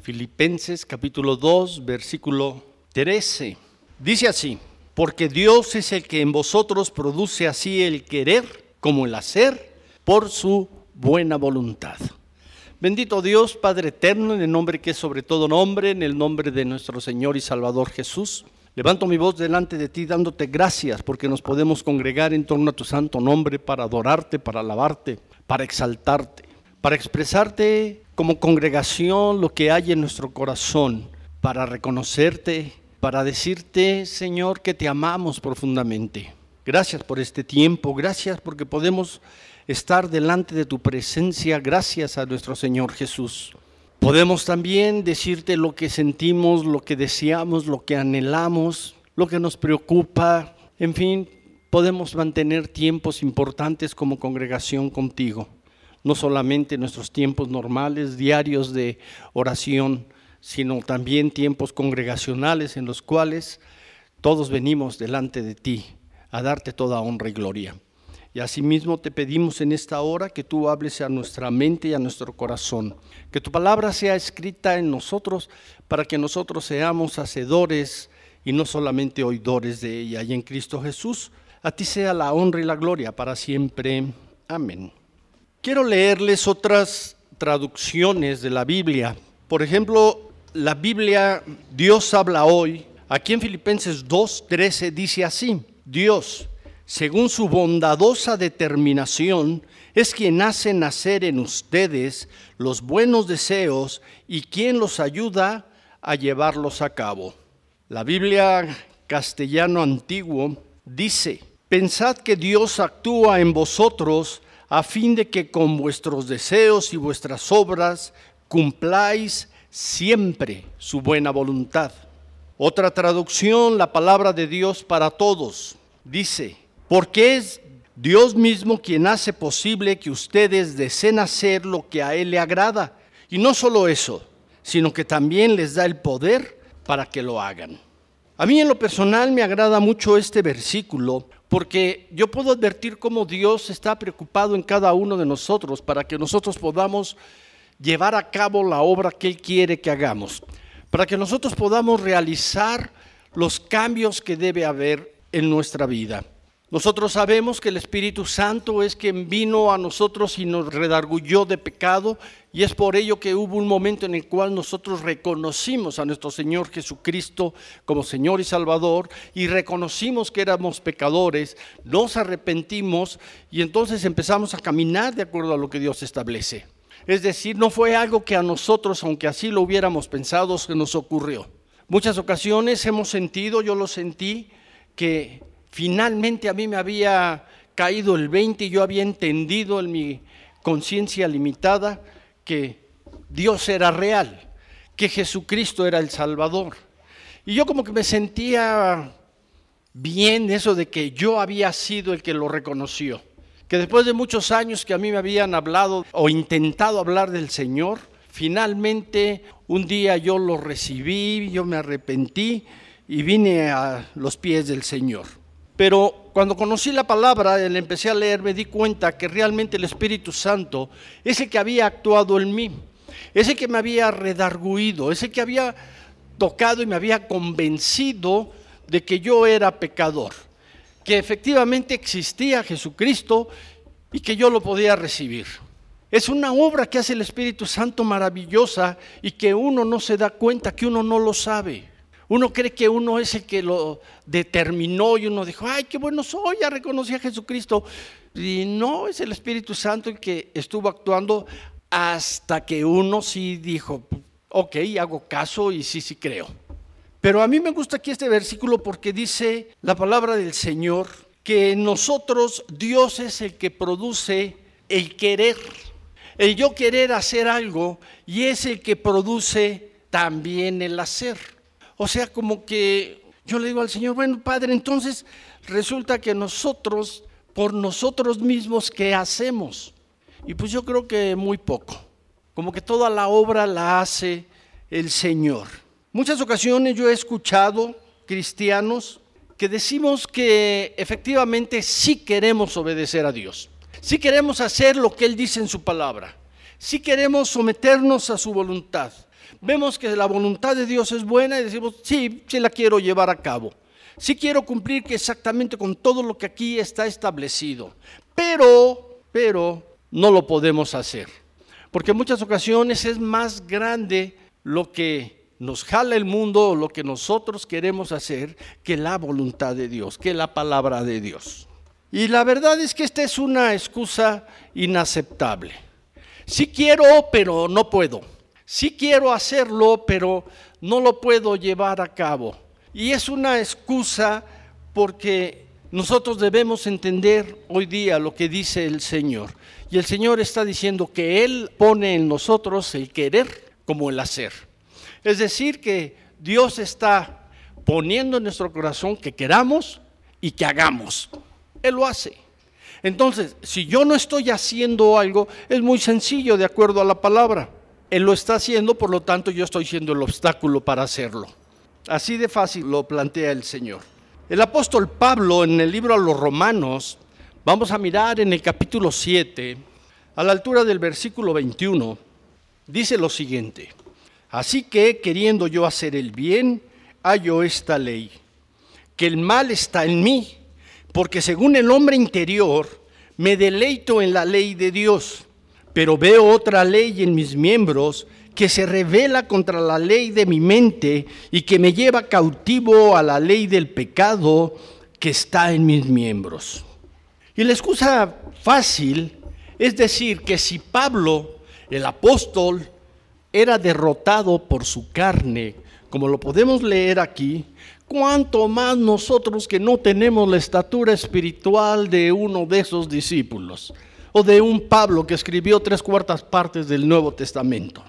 Filipenses capítulo 2, versículo 13. Dice así, porque Dios es el que en vosotros produce así el querer como el hacer por su buena voluntad. Bendito Dios, Padre eterno, en el nombre que es sobre todo nombre, en el nombre de nuestro Señor y Salvador Jesús. Levanto mi voz delante de ti dándote gracias porque nos podemos congregar en torno a tu santo nombre para adorarte, para alabarte, para exaltarte, para expresarte como congregación lo que hay en nuestro corazón, para reconocerte, para decirte, Señor, que te amamos profundamente. Gracias por este tiempo, gracias porque podemos estar delante de tu presencia gracias a nuestro Señor Jesús. Podemos también decirte lo que sentimos, lo que deseamos, lo que anhelamos, lo que nos preocupa. En fin, podemos mantener tiempos importantes como congregación contigo. No solamente nuestros tiempos normales, diarios de oración, sino también tiempos congregacionales en los cuales todos venimos delante de ti a darte toda honra y gloria. Y asimismo te pedimos en esta hora que tú hables a nuestra mente y a nuestro corazón, que tu palabra sea escrita en nosotros para que nosotros seamos hacedores y no solamente oidores de ella. Y en Cristo Jesús, a ti sea la honra y la gloria para siempre. Amén. Quiero leerles otras traducciones de la Biblia. Por ejemplo, la Biblia Dios habla hoy, aquí en Filipenses 2:13 dice así: Dios según su bondadosa determinación, es quien hace nacer en ustedes los buenos deseos y quien los ayuda a llevarlos a cabo. La Biblia castellano antiguo dice, pensad que Dios actúa en vosotros a fin de que con vuestros deseos y vuestras obras cumpláis siempre su buena voluntad. Otra traducción, la palabra de Dios para todos, dice, porque es Dios mismo quien hace posible que ustedes deseen hacer lo que a Él le agrada. Y no solo eso, sino que también les da el poder para que lo hagan. A mí en lo personal me agrada mucho este versículo porque yo puedo advertir cómo Dios está preocupado en cada uno de nosotros para que nosotros podamos llevar a cabo la obra que Él quiere que hagamos, para que nosotros podamos realizar los cambios que debe haber en nuestra vida. Nosotros sabemos que el Espíritu Santo es quien vino a nosotros y nos redargulló de pecado y es por ello que hubo un momento en el cual nosotros reconocimos a nuestro Señor Jesucristo como Señor y Salvador y reconocimos que éramos pecadores, nos arrepentimos y entonces empezamos a caminar de acuerdo a lo que Dios establece. Es decir, no fue algo que a nosotros, aunque así lo hubiéramos pensado, se nos ocurrió. Muchas ocasiones hemos sentido, yo lo sentí, que finalmente a mí me había caído el 20 y yo había entendido en mi conciencia limitada que Dios era real, que Jesucristo era el Salvador. Y yo como que me sentía bien eso de que yo había sido el que lo reconoció. Que después de muchos años que a mí me habían hablado o intentado hablar del Señor, finalmente un día yo lo recibí, yo me arrepentí y vine a los pies del Señor. Pero cuando conocí la palabra, le empecé a leer, me di cuenta que realmente el Espíritu Santo, ese que había actuado en mí, ese que me había redarguido, ese que había tocado y me había convencido de que yo era pecador, que efectivamente existía Jesucristo y que yo lo podía recibir. Es una obra que hace el Espíritu Santo maravillosa y que uno no se da cuenta, que uno no lo sabe. Uno cree que uno es el que lo determinó y uno dijo, ay, qué bueno soy, ya reconocí a Jesucristo. Y no, es el Espíritu Santo el que estuvo actuando hasta que uno sí dijo, ok, hago caso y sí, sí creo. Pero a mí me gusta aquí este versículo porque dice la palabra del Señor que nosotros Dios es el que produce el querer, el yo querer hacer algo y es el que produce también el hacer. O sea, como que yo le digo al Señor, bueno, Padre, entonces resulta que nosotros, por nosotros mismos, ¿qué hacemos? Y pues yo creo que muy poco. Como que toda la obra la hace el Señor. Muchas ocasiones yo he escuchado cristianos que decimos que efectivamente sí queremos obedecer a Dios. Sí queremos hacer lo que Él dice en su palabra. Sí queremos someternos a su voluntad. Vemos que la voluntad de Dios es buena y decimos, sí, sí la quiero llevar a cabo. Sí quiero cumplir exactamente con todo lo que aquí está establecido. Pero, pero, no lo podemos hacer. Porque en muchas ocasiones es más grande lo que nos jala el mundo o lo que nosotros queremos hacer que la voluntad de Dios, que la palabra de Dios. Y la verdad es que esta es una excusa inaceptable. Sí quiero, pero no puedo. Sí quiero hacerlo, pero no lo puedo llevar a cabo. Y es una excusa porque nosotros debemos entender hoy día lo que dice el Señor. Y el Señor está diciendo que Él pone en nosotros el querer como el hacer. Es decir, que Dios está poniendo en nuestro corazón que queramos y que hagamos. Él lo hace. Entonces, si yo no estoy haciendo algo, es muy sencillo de acuerdo a la palabra. Él lo está haciendo, por lo tanto yo estoy siendo el obstáculo para hacerlo. Así de fácil lo plantea el Señor. El apóstol Pablo en el libro a los romanos, vamos a mirar en el capítulo 7, a la altura del versículo 21, dice lo siguiente. Así que, queriendo yo hacer el bien, hallo esta ley, que el mal está en mí, porque según el hombre interior, me deleito en la ley de Dios, pero veo otra ley en mis miembros que se revela contra la ley de mi mente y que me lleva cautivo a la ley del pecado que está en mis miembros. Y la excusa fácil es decir que si Pablo, el apóstol, era derrotado por su carne, como lo podemos leer aquí, cuánto más nosotros que no tenemos la estatura espiritual de uno de esos discípulos, de un Pablo que escribió tres cuartas partes del Nuevo Testamento.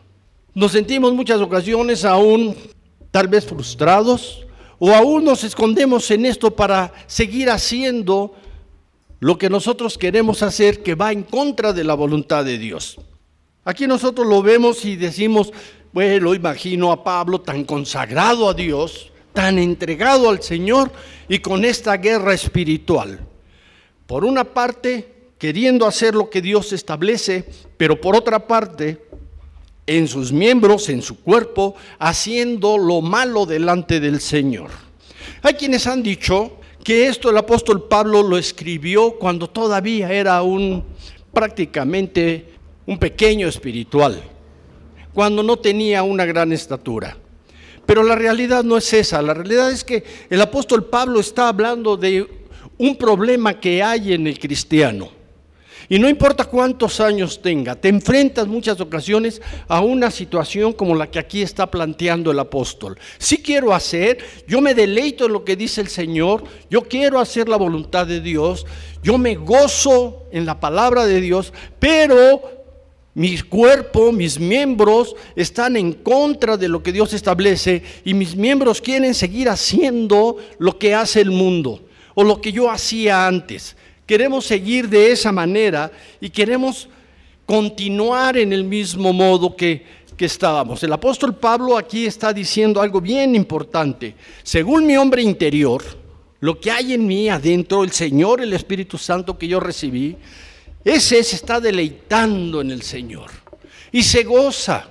Nos sentimos muchas ocasiones aún tal vez frustrados, o aún nos escondemos en esto para seguir haciendo lo que nosotros queremos hacer que va en contra de la voluntad de Dios. Aquí nosotros lo vemos y decimos, bueno, imagino a Pablo tan consagrado a Dios, tan entregado al Señor y con esta guerra espiritual. Por una parte, queriendo hacer lo que Dios establece, pero por otra parte, en sus miembros, en su cuerpo, haciendo lo malo delante del Señor. Hay quienes han dicho que esto el apóstol Pablo lo escribió cuando todavía era un prácticamente un pequeño espiritual, cuando no tenía una gran estatura. Pero la realidad no es esa, la realidad es que el apóstol Pablo está hablando de un problema que hay en el cristiano. Y no importa cuántos años tenga, te enfrentas muchas ocasiones a una situación como la que aquí está planteando el apóstol. Si quiero hacer, yo me deleito en lo que dice el Señor, yo quiero hacer la voluntad de Dios, yo me gozo en la palabra de Dios, pero mi cuerpo, mis miembros están en contra de lo que Dios establece y mis miembros quieren seguir haciendo lo que hace el mundo o lo que yo hacía antes. Queremos seguir de esa manera y queremos continuar en el mismo modo que, que estábamos. El apóstol Pablo aquí está diciendo algo bien importante. Según mi hombre interior, lo que hay en mí adentro, el Señor, el Espíritu Santo que yo recibí, ese se está deleitando en el Señor y se goza.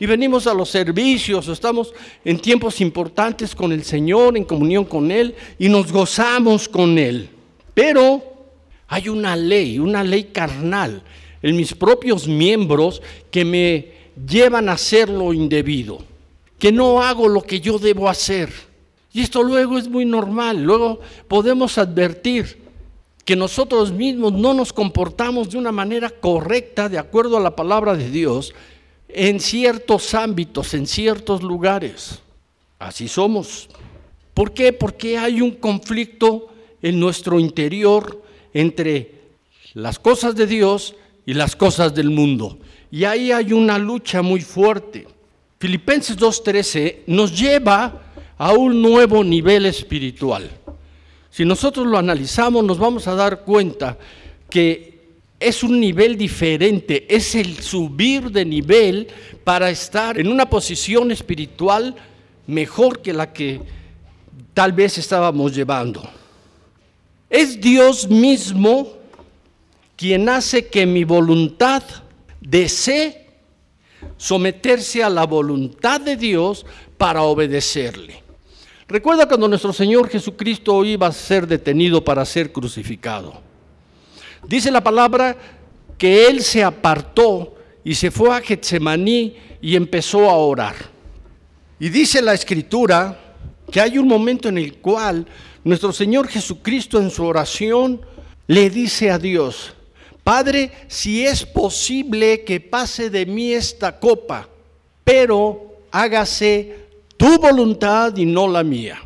Y venimos a los servicios, estamos en tiempos importantes con el Señor, en comunión con Él, y nos gozamos con Él. Pero hay una ley, una ley carnal en mis propios miembros que me llevan a hacer lo indebido, que no hago lo que yo debo hacer. Y esto luego es muy normal, luego podemos advertir que nosotros mismos no nos comportamos de una manera correcta de acuerdo a la palabra de Dios en ciertos ámbitos, en ciertos lugares. Así somos. ¿Por qué? Porque hay un conflicto en nuestro interior entre las cosas de Dios y las cosas del mundo. Y ahí hay una lucha muy fuerte. Filipenses 2.13 nos lleva a un nuevo nivel espiritual. Si nosotros lo analizamos, nos vamos a dar cuenta que es un nivel diferente, es el subir de nivel para estar en una posición espiritual mejor que la que tal vez estábamos llevando. Es Dios mismo quien hace que mi voluntad desee someterse a la voluntad de Dios para obedecerle. Recuerda cuando nuestro Señor Jesucristo iba a ser detenido para ser crucificado. Dice la palabra que Él se apartó y se fue a Getsemaní y empezó a orar. Y dice la escritura que hay un momento en el cual nuestro Señor Jesucristo en su oración le dice a Dios, Padre, si es posible que pase de mí esta copa, pero hágase tu voluntad y no la mía.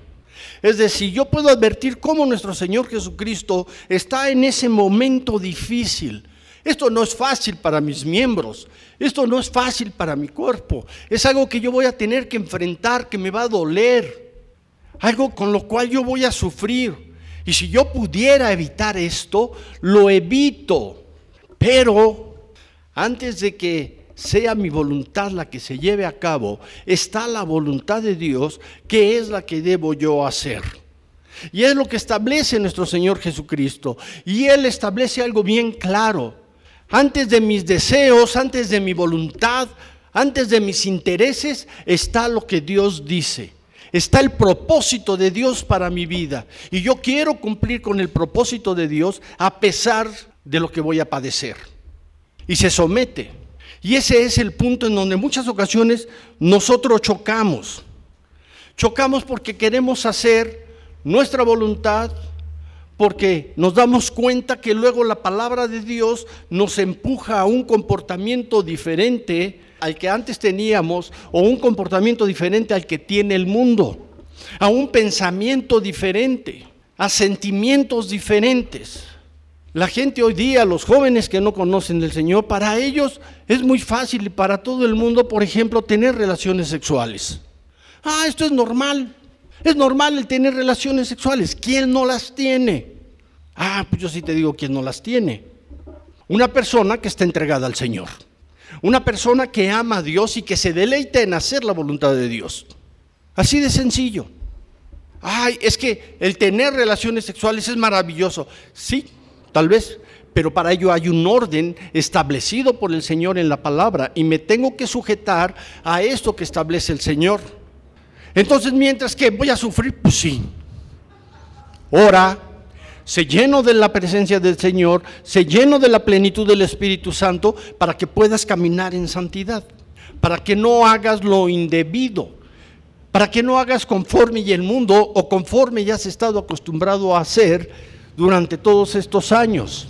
Es decir, yo puedo advertir cómo nuestro Señor Jesucristo está en ese momento difícil. Esto no es fácil para mis miembros, esto no es fácil para mi cuerpo, es algo que yo voy a tener que enfrentar, que me va a doler, algo con lo cual yo voy a sufrir. Y si yo pudiera evitar esto, lo evito. Pero antes de que sea mi voluntad la que se lleve a cabo, está la voluntad de Dios, que es la que debo yo hacer. Y es lo que establece nuestro Señor Jesucristo. Y Él establece algo bien claro. Antes de mis deseos, antes de mi voluntad, antes de mis intereses, está lo que Dios dice. Está el propósito de Dios para mi vida. Y yo quiero cumplir con el propósito de Dios a pesar de lo que voy a padecer. Y se somete. Y ese es el punto en donde muchas ocasiones nosotros chocamos. Chocamos porque queremos hacer nuestra voluntad, porque nos damos cuenta que luego la palabra de Dios nos empuja a un comportamiento diferente al que antes teníamos o un comportamiento diferente al que tiene el mundo, a un pensamiento diferente, a sentimientos diferentes. La gente hoy día, los jóvenes que no conocen del Señor, para ellos es muy fácil y para todo el mundo, por ejemplo, tener relaciones sexuales. Ah, esto es normal. Es normal el tener relaciones sexuales. ¿Quién no las tiene? Ah, pues yo sí te digo quién no las tiene. Una persona que está entregada al Señor. Una persona que ama a Dios y que se deleita en hacer la voluntad de Dios. Así de sencillo. Ay, es que el tener relaciones sexuales es maravilloso. Sí, tal vez, pero para ello hay un orden establecido por el Señor en la palabra y me tengo que sujetar a esto que establece el Señor. Entonces, mientras que voy a sufrir, pues sí. Ora, se lleno de la presencia del Señor, se lleno de la plenitud del Espíritu Santo para que puedas caminar en santidad, para que no hagas lo indebido, para que no hagas conforme y el mundo o conforme ya has estado acostumbrado a hacer durante todos estos años.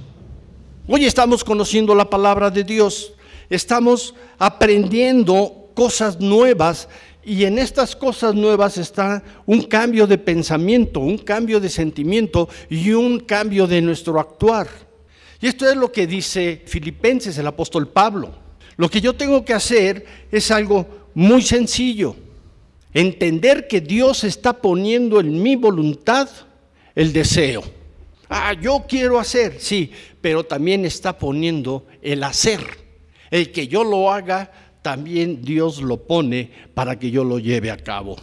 Hoy estamos conociendo la palabra de Dios, estamos aprendiendo cosas nuevas y en estas cosas nuevas está un cambio de pensamiento, un cambio de sentimiento y un cambio de nuestro actuar. Y esto es lo que dice Filipenses, el apóstol Pablo. Lo que yo tengo que hacer es algo muy sencillo. Entender que Dios está poniendo en mi voluntad el deseo. Ah, yo quiero hacer, sí, pero también está poniendo el hacer. El que yo lo haga también Dios lo pone para que yo lo lleve a cabo.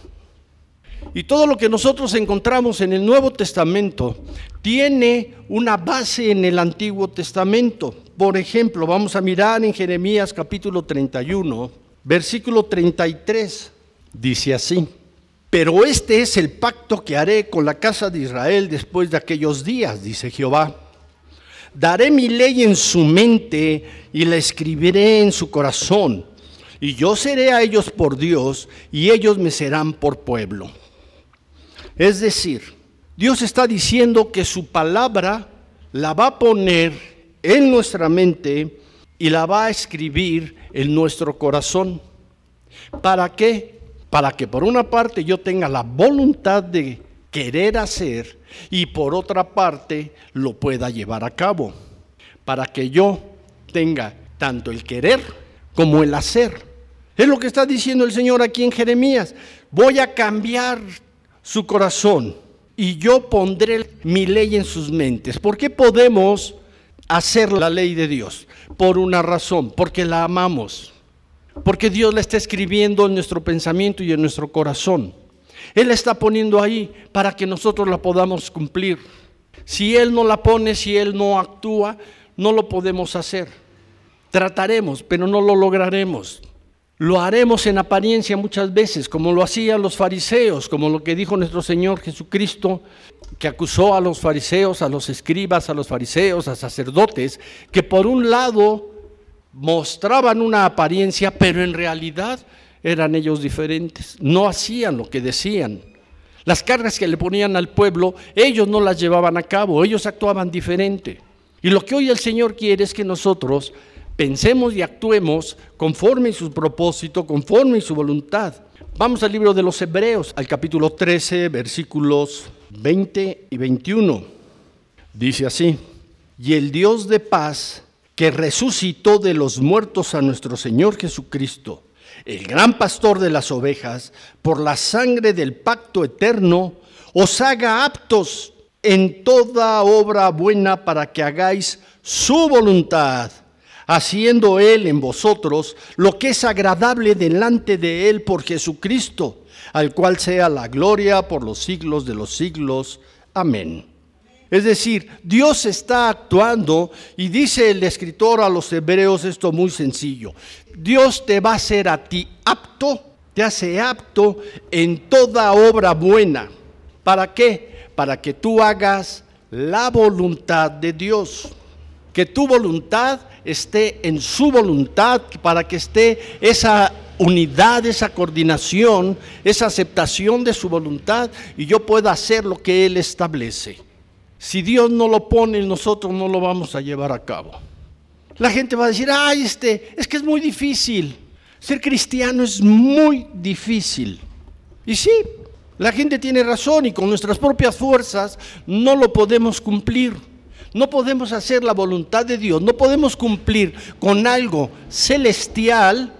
Y todo lo que nosotros encontramos en el Nuevo Testamento tiene una base en el Antiguo Testamento. Por ejemplo, vamos a mirar en Jeremías capítulo 31, versículo 33. Dice así, pero este es el pacto que haré con la casa de Israel después de aquellos días, dice Jehová. Daré mi ley en su mente y la escribiré en su corazón y yo seré a ellos por Dios y ellos me serán por pueblo. Es decir, Dios está diciendo que su palabra la va a poner en nuestra mente y la va a escribir en nuestro corazón. ¿Para qué? Para que por una parte yo tenga la voluntad de querer hacer y por otra parte lo pueda llevar a cabo. Para que yo tenga tanto el querer como el hacer. Es lo que está diciendo el Señor aquí en Jeremías. Voy a cambiar su corazón y yo pondré mi ley en sus mentes. ¿Por qué podemos hacer la ley de Dios? Por una razón, porque la amamos. Porque Dios la está escribiendo en nuestro pensamiento y en nuestro corazón. Él la está poniendo ahí para que nosotros la podamos cumplir. Si Él no la pone, si Él no actúa, no lo podemos hacer. Trataremos, pero no lo lograremos. Lo haremos en apariencia muchas veces, como lo hacían los fariseos, como lo que dijo nuestro Señor Jesucristo, que acusó a los fariseos, a los escribas, a los fariseos, a sacerdotes, que por un lado mostraban una apariencia, pero en realidad eran ellos diferentes, no hacían lo que decían. Las cargas que le ponían al pueblo, ellos no las llevaban a cabo, ellos actuaban diferente. Y lo que hoy el Señor quiere es que nosotros pensemos y actuemos conforme a su propósito, conforme a su voluntad. Vamos al libro de los Hebreos, al capítulo 13, versículos 20 y 21. Dice así, y el Dios de paz que resucitó de los muertos a nuestro Señor Jesucristo, el gran pastor de las ovejas, por la sangre del pacto eterno, os haga aptos en toda obra buena para que hagáis su voluntad, haciendo Él en vosotros lo que es agradable delante de Él por Jesucristo, al cual sea la gloria por los siglos de los siglos. Amén. Es decir, Dios está actuando y dice el escritor a los hebreos esto muy sencillo. Dios te va a hacer a ti apto, te hace apto en toda obra buena. ¿Para qué? Para que tú hagas la voluntad de Dios. Que tu voluntad esté en su voluntad, para que esté esa unidad, esa coordinación, esa aceptación de su voluntad y yo pueda hacer lo que Él establece. Si Dios no lo pone, nosotros no lo vamos a llevar a cabo. La gente va a decir, ay, este, es que es muy difícil. Ser cristiano es muy difícil. Y sí, la gente tiene razón y con nuestras propias fuerzas no lo podemos cumplir. No podemos hacer la voluntad de Dios, no podemos cumplir con algo celestial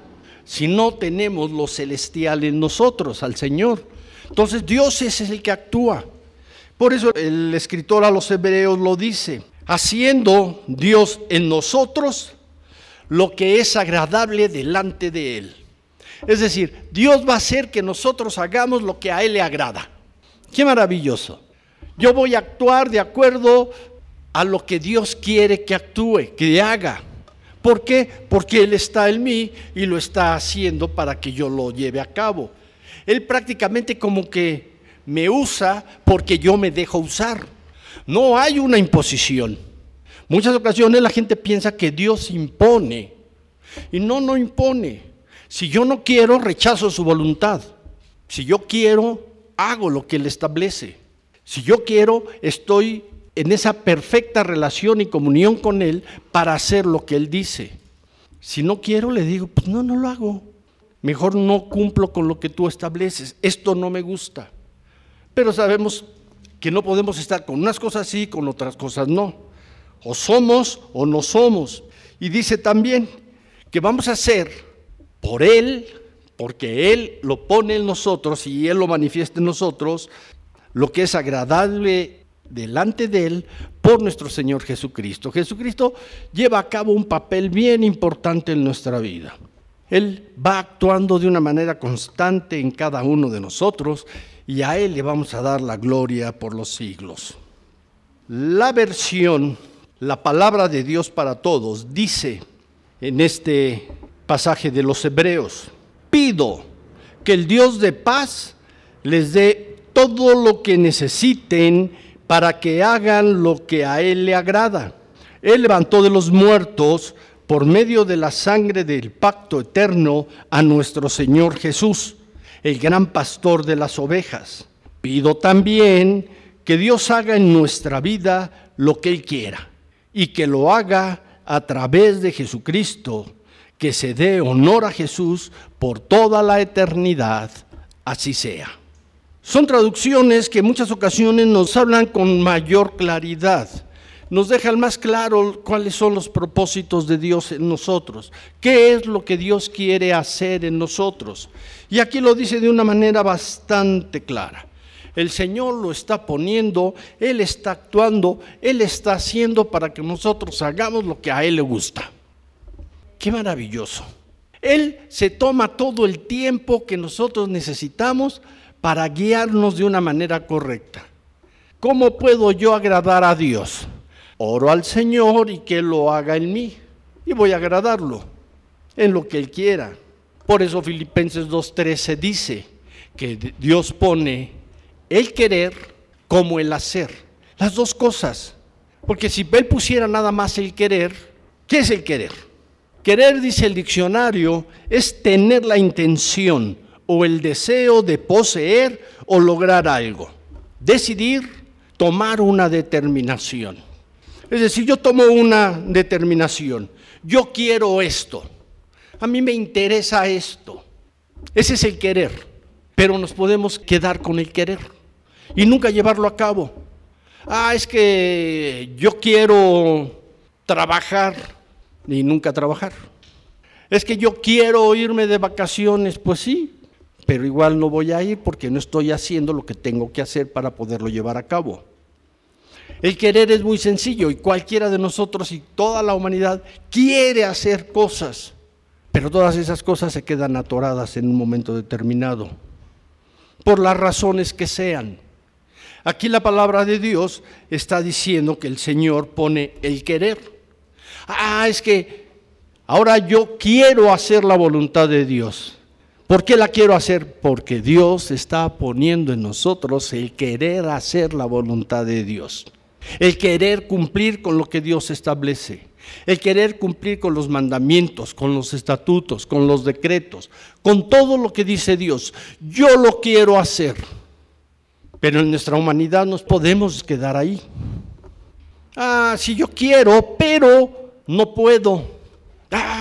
si no tenemos lo celestial en nosotros, al Señor. Entonces Dios es el que actúa. Por eso el escritor a los hebreos lo dice, haciendo Dios en nosotros lo que es agradable delante de Él. Es decir, Dios va a hacer que nosotros hagamos lo que a Él le agrada. Qué maravilloso. Yo voy a actuar de acuerdo a lo que Dios quiere que actúe, que haga. ¿Por qué? Porque Él está en mí y lo está haciendo para que yo lo lleve a cabo. Él prácticamente como que me usa porque yo me dejo usar. No hay una imposición. Muchas ocasiones la gente piensa que Dios impone. Y no, no impone. Si yo no quiero, rechazo su voluntad. Si yo quiero, hago lo que Él establece. Si yo quiero, estoy en esa perfecta relación y comunión con Él para hacer lo que Él dice. Si no quiero, le digo, pues no, no lo hago. Mejor no cumplo con lo que tú estableces. Esto no me gusta. Pero sabemos que no podemos estar con unas cosas sí, con otras cosas no. O somos o no somos. Y dice también que vamos a hacer por Él, porque Él lo pone en nosotros y Él lo manifiesta en nosotros, lo que es agradable delante de Él por nuestro Señor Jesucristo. Jesucristo lleva a cabo un papel bien importante en nuestra vida. Él va actuando de una manera constante en cada uno de nosotros y a Él le vamos a dar la gloria por los siglos. La versión, la palabra de Dios para todos, dice en este pasaje de los Hebreos, pido que el Dios de paz les dé todo lo que necesiten para que hagan lo que a Él le agrada. Él levantó de los muertos por medio de la sangre del pacto eterno a nuestro Señor Jesús el gran pastor de las ovejas. Pido también que Dios haga en nuestra vida lo que Él quiera y que lo haga a través de Jesucristo, que se dé honor a Jesús por toda la eternidad. Así sea. Son traducciones que en muchas ocasiones nos hablan con mayor claridad nos dejan más claro cuáles son los propósitos de Dios en nosotros, qué es lo que Dios quiere hacer en nosotros. Y aquí lo dice de una manera bastante clara. El Señor lo está poniendo, Él está actuando, Él está haciendo para que nosotros hagamos lo que a Él le gusta. Qué maravilloso. Él se toma todo el tiempo que nosotros necesitamos para guiarnos de una manera correcta. ¿Cómo puedo yo agradar a Dios? oro al Señor y que lo haga en mí. Y voy a agradarlo en lo que Él quiera. Por eso Filipenses 2.13 dice que Dios pone el querer como el hacer. Las dos cosas. Porque si Él pusiera nada más el querer, ¿qué es el querer? Querer, dice el diccionario, es tener la intención o el deseo de poseer o lograr algo. Decidir, tomar una determinación. Es decir, yo tomo una determinación. Yo quiero esto. A mí me interesa esto. Ese es el querer. Pero nos podemos quedar con el querer y nunca llevarlo a cabo. Ah, es que yo quiero trabajar y nunca trabajar. Es que yo quiero irme de vacaciones, pues sí, pero igual no voy a ir porque no estoy haciendo lo que tengo que hacer para poderlo llevar a cabo. El querer es muy sencillo y cualquiera de nosotros y toda la humanidad quiere hacer cosas, pero todas esas cosas se quedan atoradas en un momento determinado, por las razones que sean. Aquí la palabra de Dios está diciendo que el Señor pone el querer. Ah, es que ahora yo quiero hacer la voluntad de Dios. ¿Por qué la quiero hacer? Porque Dios está poniendo en nosotros el querer hacer la voluntad de Dios. El querer cumplir con lo que Dios establece. El querer cumplir con los mandamientos, con los estatutos, con los decretos, con todo lo que dice Dios. Yo lo quiero hacer. Pero en nuestra humanidad nos podemos quedar ahí. Ah, si yo quiero, pero no puedo.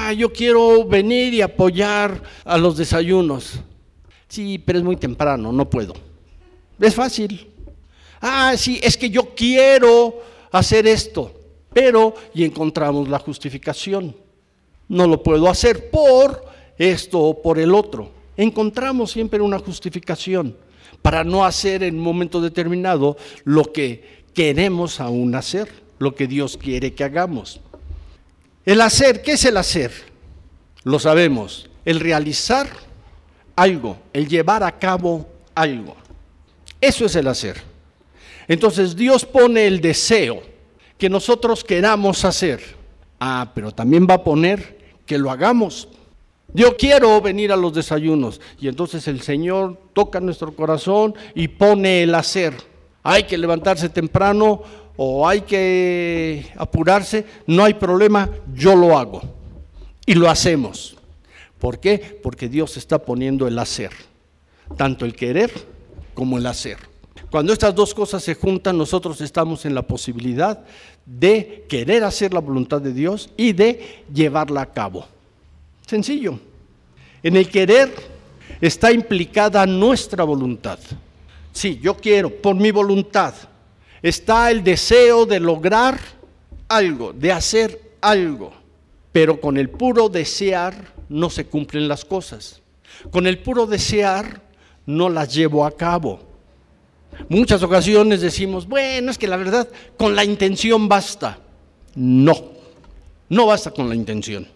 Ah, yo quiero venir y apoyar a los desayunos. Sí, pero es muy temprano, no puedo. Es fácil. Ah, sí, es que yo quiero hacer esto, pero y encontramos la justificación. No lo puedo hacer por esto o por el otro. Encontramos siempre una justificación para no hacer en un momento determinado lo que queremos aún hacer, lo que Dios quiere que hagamos. El hacer, ¿qué es el hacer? Lo sabemos, el realizar algo, el llevar a cabo algo. Eso es el hacer. Entonces Dios pone el deseo que nosotros queramos hacer. Ah, pero también va a poner que lo hagamos. Yo quiero venir a los desayunos. Y entonces el Señor toca nuestro corazón y pone el hacer. Hay que levantarse temprano o hay que apurarse. No hay problema, yo lo hago. Y lo hacemos. ¿Por qué? Porque Dios está poniendo el hacer. Tanto el querer como el hacer. Cuando estas dos cosas se juntan, nosotros estamos en la posibilidad de querer hacer la voluntad de Dios y de llevarla a cabo. Sencillo. En el querer está implicada nuestra voluntad. Sí, yo quiero, por mi voluntad, está el deseo de lograr algo, de hacer algo. Pero con el puro desear no se cumplen las cosas. Con el puro desear no las llevo a cabo. Muchas ocasiones decimos, bueno, es que la verdad, con la intención basta. No, no basta con la intención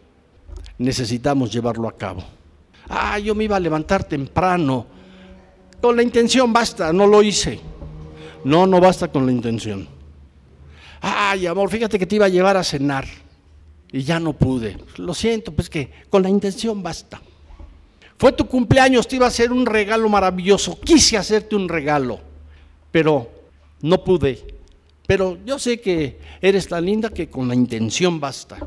necesitamos llevarlo a cabo. Ah, yo me iba a levantar temprano. Con la intención basta, no lo hice. No, no basta con la intención. Ay, amor, fíjate que te iba a llevar a cenar y ya no pude. Lo siento, pues que con la intención basta. Fue tu cumpleaños, te iba a hacer un regalo maravilloso. Quise hacerte un regalo, pero no pude. Pero yo sé que eres tan linda que con la intención basta.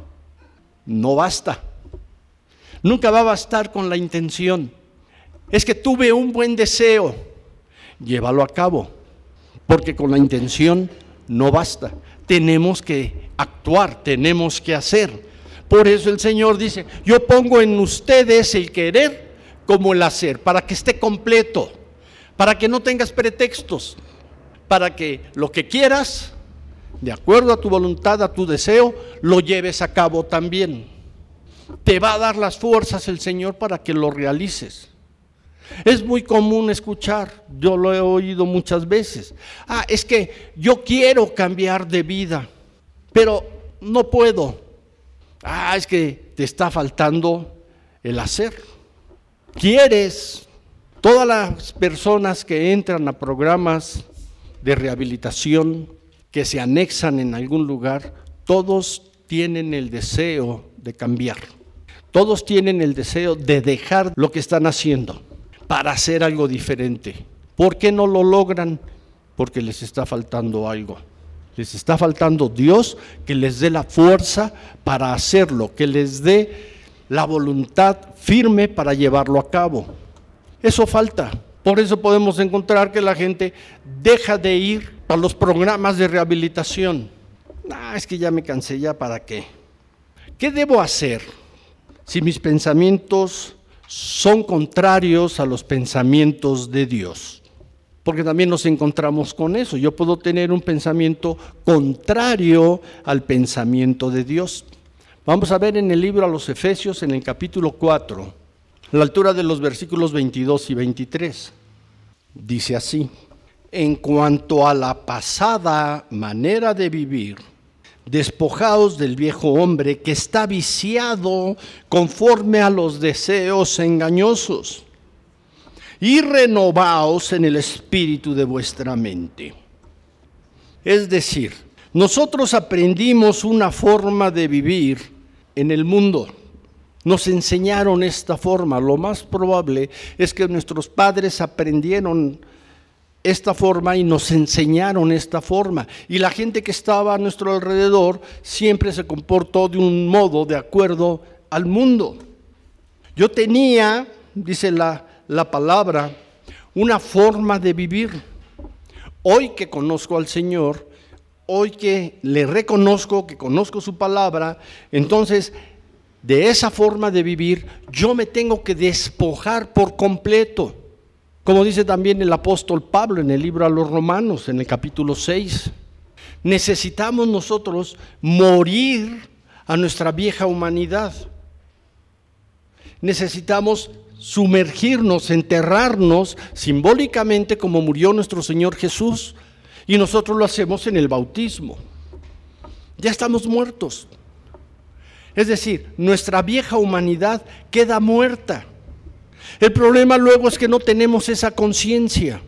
No basta. Nunca va a bastar con la intención. Es que tuve un buen deseo. Llévalo a cabo. Porque con la intención no basta. Tenemos que actuar, tenemos que hacer. Por eso el Señor dice, yo pongo en ustedes el querer como el hacer, para que esté completo, para que no tengas pretextos, para que lo que quieras, de acuerdo a tu voluntad, a tu deseo, lo lleves a cabo también te va a dar las fuerzas el Señor para que lo realices. Es muy común escuchar, yo lo he oído muchas veces. Ah, es que yo quiero cambiar de vida, pero no puedo. Ah, es que te está faltando el hacer. Quieres. Todas las personas que entran a programas de rehabilitación, que se anexan en algún lugar, todos tienen el deseo de cambiar. Todos tienen el deseo de dejar lo que están haciendo para hacer algo diferente. ¿Por qué no lo logran? Porque les está faltando algo. Les está faltando Dios que les dé la fuerza para hacerlo, que les dé la voluntad firme para llevarlo a cabo. Eso falta. Por eso podemos encontrar que la gente deja de ir a los programas de rehabilitación. Ah, es que ya me cansé, ya para qué. ¿Qué debo hacer si mis pensamientos son contrarios a los pensamientos de Dios? Porque también nos encontramos con eso. Yo puedo tener un pensamiento contrario al pensamiento de Dios. Vamos a ver en el libro a los Efesios, en el capítulo 4, a la altura de los versículos 22 y 23. Dice así, en cuanto a la pasada manera de vivir, despojaos del viejo hombre que está viciado conforme a los deseos engañosos y renovaos en el espíritu de vuestra mente. Es decir, nosotros aprendimos una forma de vivir en el mundo. Nos enseñaron esta forma. Lo más probable es que nuestros padres aprendieron esta forma y nos enseñaron esta forma. Y la gente que estaba a nuestro alrededor siempre se comportó de un modo de acuerdo al mundo. Yo tenía, dice la, la palabra, una forma de vivir. Hoy que conozco al Señor, hoy que le reconozco, que conozco su palabra, entonces de esa forma de vivir yo me tengo que despojar por completo. Como dice también el apóstol Pablo en el libro a los Romanos, en el capítulo 6. Necesitamos nosotros morir a nuestra vieja humanidad. Necesitamos sumergirnos, enterrarnos simbólicamente como murió nuestro Señor Jesús y nosotros lo hacemos en el bautismo. Ya estamos muertos. Es decir, nuestra vieja humanidad queda muerta. El problema luego es que no tenemos esa conciencia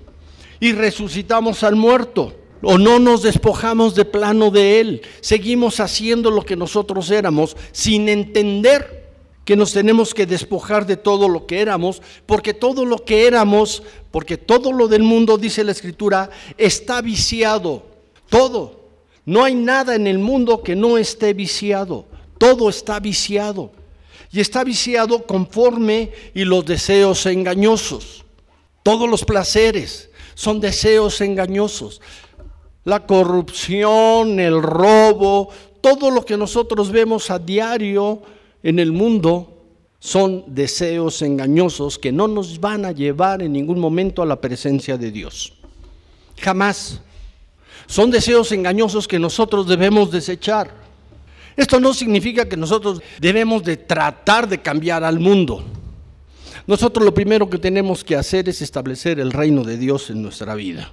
y resucitamos al muerto o no nos despojamos de plano de él. Seguimos haciendo lo que nosotros éramos sin entender que nos tenemos que despojar de todo lo que éramos, porque todo lo que éramos, porque todo lo del mundo, dice la Escritura, está viciado. Todo. No hay nada en el mundo que no esté viciado. Todo está viciado. Y está viciado conforme y los deseos engañosos. Todos los placeres son deseos engañosos. La corrupción, el robo, todo lo que nosotros vemos a diario en el mundo son deseos engañosos que no nos van a llevar en ningún momento a la presencia de Dios. Jamás. Son deseos engañosos que nosotros debemos desechar. Esto no significa que nosotros debemos de tratar de cambiar al mundo. Nosotros lo primero que tenemos que hacer es establecer el reino de Dios en nuestra vida.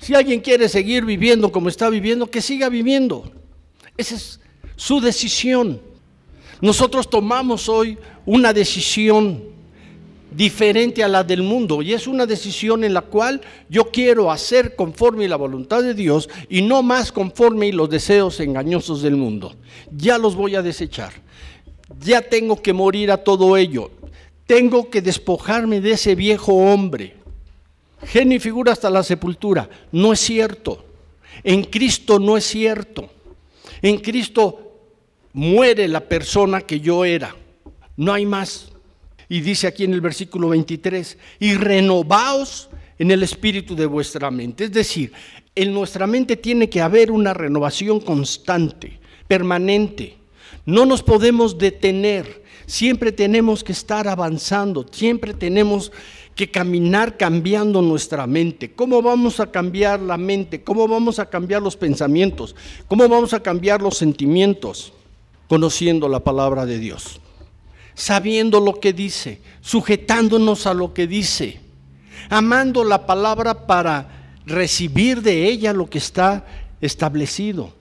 Si alguien quiere seguir viviendo como está viviendo, que siga viviendo. Esa es su decisión. Nosotros tomamos hoy una decisión diferente a la del mundo y es una decisión en la cual yo quiero hacer conforme la voluntad de Dios y no más conforme los deseos engañosos del mundo. Ya los voy a desechar. Ya tengo que morir a todo ello. Tengo que despojarme de ese viejo hombre. Genio y figura hasta la sepultura. No es cierto. En Cristo no es cierto. En Cristo muere la persona que yo era. No hay más. Y dice aquí en el versículo 23, y renovaos en el espíritu de vuestra mente. Es decir, en nuestra mente tiene que haber una renovación constante, permanente. No nos podemos detener, siempre tenemos que estar avanzando, siempre tenemos que caminar cambiando nuestra mente. ¿Cómo vamos a cambiar la mente? ¿Cómo vamos a cambiar los pensamientos? ¿Cómo vamos a cambiar los sentimientos? conociendo la palabra de Dios, sabiendo lo que dice, sujetándonos a lo que dice, amando la palabra para recibir de ella lo que está establecido,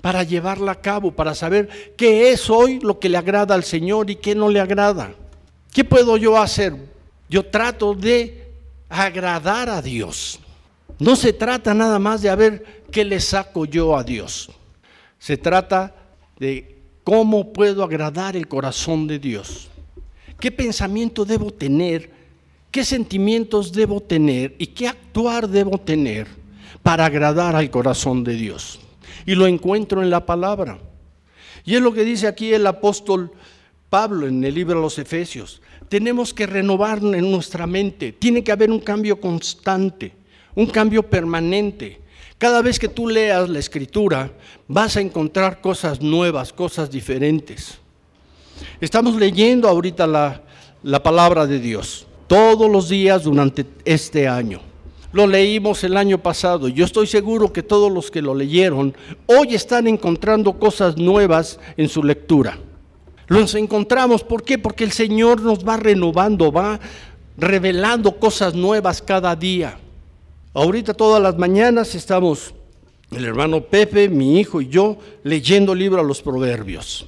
para llevarla a cabo, para saber qué es hoy lo que le agrada al Señor y qué no le agrada. ¿Qué puedo yo hacer? Yo trato de agradar a Dios. No se trata nada más de a ver qué le saco yo a Dios. Se trata de ¿Cómo puedo agradar el corazón de Dios? ¿Qué pensamiento debo tener? ¿Qué sentimientos debo tener? ¿Y qué actuar debo tener para agradar al corazón de Dios? Y lo encuentro en la palabra. Y es lo que dice aquí el apóstol Pablo en el libro de los Efesios. Tenemos que renovar en nuestra mente. Tiene que haber un cambio constante, un cambio permanente. Cada vez que tú leas la escritura, vas a encontrar cosas nuevas, cosas diferentes. Estamos leyendo ahorita la, la palabra de Dios todos los días durante este año. Lo leímos el año pasado. Yo estoy seguro que todos los que lo leyeron hoy están encontrando cosas nuevas en su lectura. Los encontramos, ¿por qué? Porque el Señor nos va renovando, va revelando cosas nuevas cada día. Ahorita todas las mañanas estamos, el hermano Pepe, mi hijo y yo, leyendo el libro a los proverbios.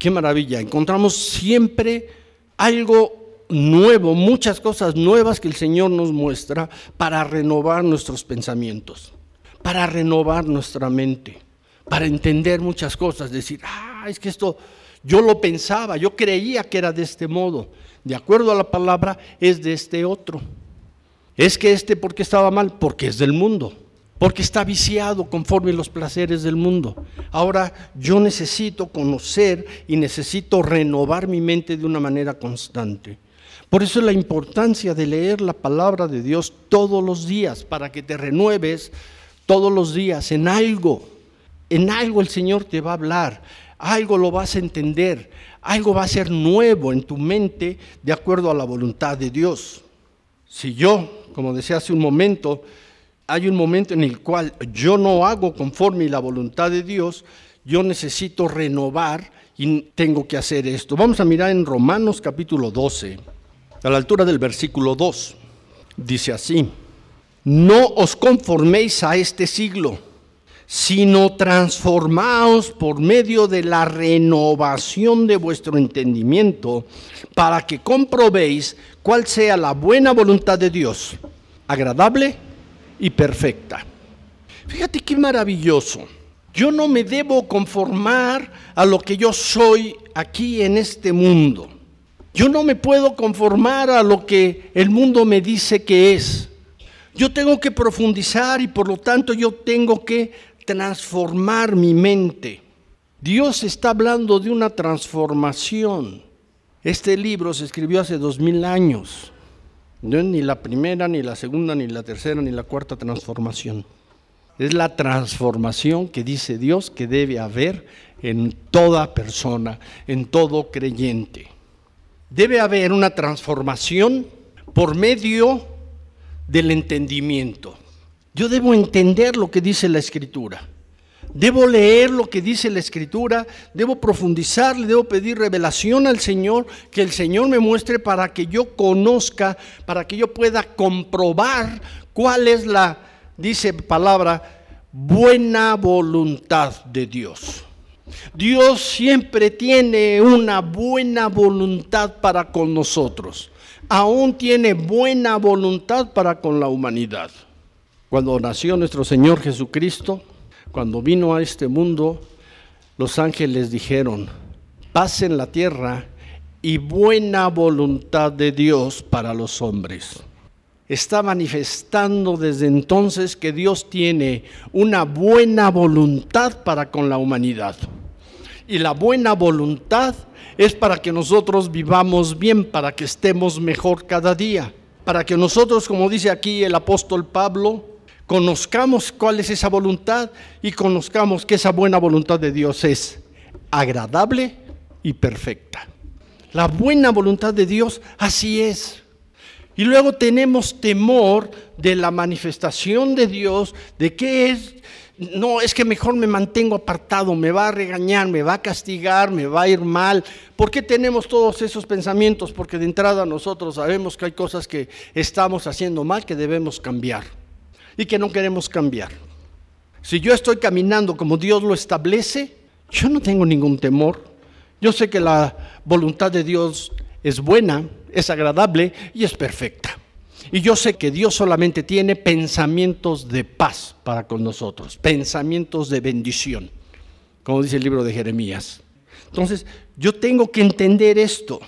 Qué maravilla, encontramos siempre algo nuevo, muchas cosas nuevas que el Señor nos muestra para renovar nuestros pensamientos, para renovar nuestra mente, para entender muchas cosas, decir, ah, es que esto yo lo pensaba, yo creía que era de este modo. De acuerdo a la palabra, es de este otro. Es que este, ¿por qué estaba mal? Porque es del mundo. Porque está viciado conforme los placeres del mundo. Ahora yo necesito conocer y necesito renovar mi mente de una manera constante. Por eso es la importancia de leer la palabra de Dios todos los días, para que te renueves todos los días en algo. En algo el Señor te va a hablar algo lo vas a entender, algo va a ser nuevo en tu mente de acuerdo a la voluntad de Dios. Si yo, como decía hace un momento, hay un momento en el cual yo no hago conforme la voluntad de Dios, yo necesito renovar y tengo que hacer esto. Vamos a mirar en Romanos capítulo 12, a la altura del versículo 2. Dice así, no os conforméis a este siglo sino transformaos por medio de la renovación de vuestro entendimiento, para que comprobéis cuál sea la buena voluntad de Dios, agradable y perfecta. Fíjate qué maravilloso. Yo no me debo conformar a lo que yo soy aquí en este mundo. Yo no me puedo conformar a lo que el mundo me dice que es. Yo tengo que profundizar y por lo tanto yo tengo que transformar mi mente. Dios está hablando de una transformación. Este libro se escribió hace dos mil años. No es ni la primera, ni la segunda, ni la tercera, ni la cuarta transformación. Es la transformación que dice Dios que debe haber en toda persona, en todo creyente. Debe haber una transformación por medio del entendimiento. Yo debo entender lo que dice la escritura. Debo leer lo que dice la escritura, debo profundizar, le debo pedir revelación al Señor, que el Señor me muestre para que yo conozca, para que yo pueda comprobar cuál es la, dice palabra, buena voluntad de Dios. Dios siempre tiene una buena voluntad para con nosotros, aún tiene buena voluntad para con la humanidad. Cuando nació nuestro Señor Jesucristo, cuando vino a este mundo, los ángeles dijeron, paz en la tierra y buena voluntad de Dios para los hombres. Está manifestando desde entonces que Dios tiene una buena voluntad para con la humanidad. Y la buena voluntad es para que nosotros vivamos bien, para que estemos mejor cada día, para que nosotros, como dice aquí el apóstol Pablo, conozcamos cuál es esa voluntad y conozcamos que esa buena voluntad de Dios es agradable y perfecta. La buena voluntad de Dios así es. Y luego tenemos temor de la manifestación de Dios, de qué es, no, es que mejor me mantengo apartado, me va a regañar, me va a castigar, me va a ir mal. ¿Por qué tenemos todos esos pensamientos? Porque de entrada nosotros sabemos que hay cosas que estamos haciendo mal que debemos cambiar y que no queremos cambiar. Si yo estoy caminando como Dios lo establece, yo no tengo ningún temor. Yo sé que la voluntad de Dios es buena, es agradable y es perfecta. Y yo sé que Dios solamente tiene pensamientos de paz para con nosotros, pensamientos de bendición, como dice el libro de Jeremías. Entonces, yo tengo que entender esto.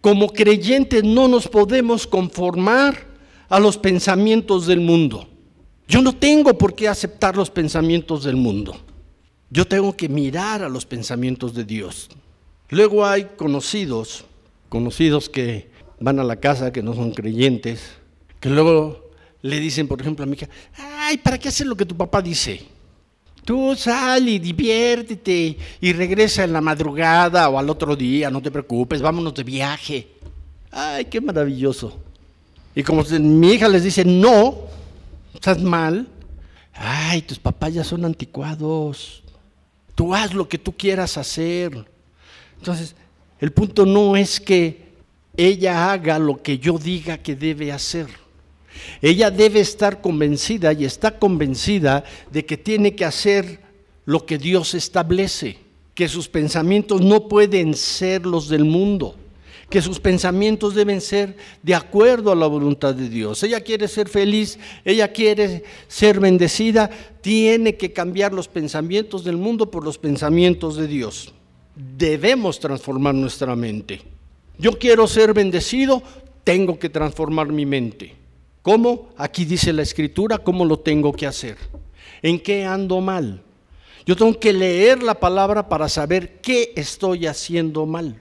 Como creyentes no nos podemos conformar a los pensamientos del mundo. Yo no tengo por qué aceptar los pensamientos del mundo. Yo tengo que mirar a los pensamientos de Dios. Luego hay conocidos, conocidos que van a la casa, que no son creyentes, que luego le dicen, por ejemplo, a mi hija, ay, ¿para qué hacer lo que tu papá dice? Tú sal y diviértete y regresa en la madrugada o al otro día, no te preocupes, vámonos de viaje. Ay, qué maravilloso. Y como mi hija les dice, no, estás mal. Ay, tus papás ya son anticuados. Tú haz lo que tú quieras hacer. Entonces, el punto no es que ella haga lo que yo diga que debe hacer. Ella debe estar convencida y está convencida de que tiene que hacer lo que Dios establece, que sus pensamientos no pueden ser los del mundo, que sus pensamientos deben ser de acuerdo a la voluntad de Dios. Ella quiere ser feliz, ella quiere ser bendecida, tiene que cambiar los pensamientos del mundo por los pensamientos de Dios. Debemos transformar nuestra mente. Yo quiero ser bendecido, tengo que transformar mi mente. ¿Cómo? Aquí dice la escritura, ¿cómo lo tengo que hacer? ¿En qué ando mal? Yo tengo que leer la palabra para saber qué estoy haciendo mal.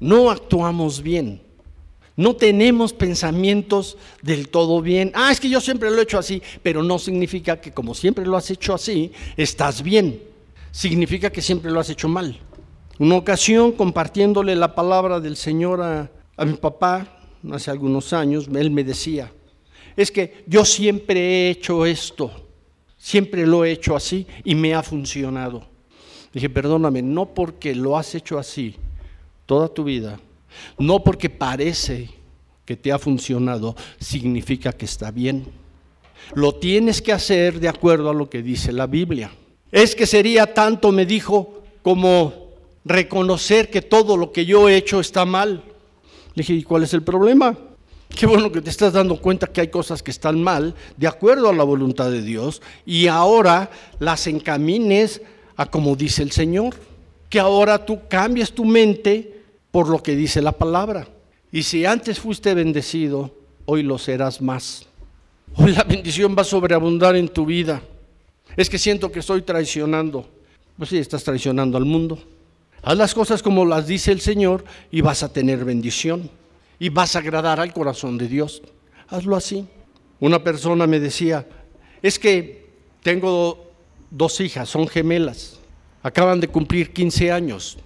No actuamos bien. No tenemos pensamientos del todo bien. Ah, es que yo siempre lo he hecho así, pero no significa que como siempre lo has hecho así, estás bien. Significa que siempre lo has hecho mal. Una ocasión, compartiéndole la palabra del Señor a, a mi papá, hace algunos años, él me decía, es que yo siempre he hecho esto, siempre lo he hecho así y me ha funcionado. Dije, perdóname, no porque lo has hecho así toda tu vida, no porque parece que te ha funcionado, significa que está bien. Lo tienes que hacer de acuerdo a lo que dice la Biblia. Es que sería tanto, me dijo, como reconocer que todo lo que yo he hecho está mal. Le dije, ¿y cuál es el problema? Qué bueno que te estás dando cuenta que hay cosas que están mal de acuerdo a la voluntad de Dios y ahora las encamines a como dice el Señor. Que ahora tú cambies tu mente por lo que dice la palabra. Y si antes fuiste bendecido, hoy lo serás más. Hoy la bendición va a sobreabundar en tu vida. Es que siento que estoy traicionando. Pues sí, estás traicionando al mundo. Haz las cosas como las dice el Señor y vas a tener bendición y vas a agradar al corazón de Dios. Hazlo así. Una persona me decía, es que tengo dos hijas, son gemelas, acaban de cumplir 15 años.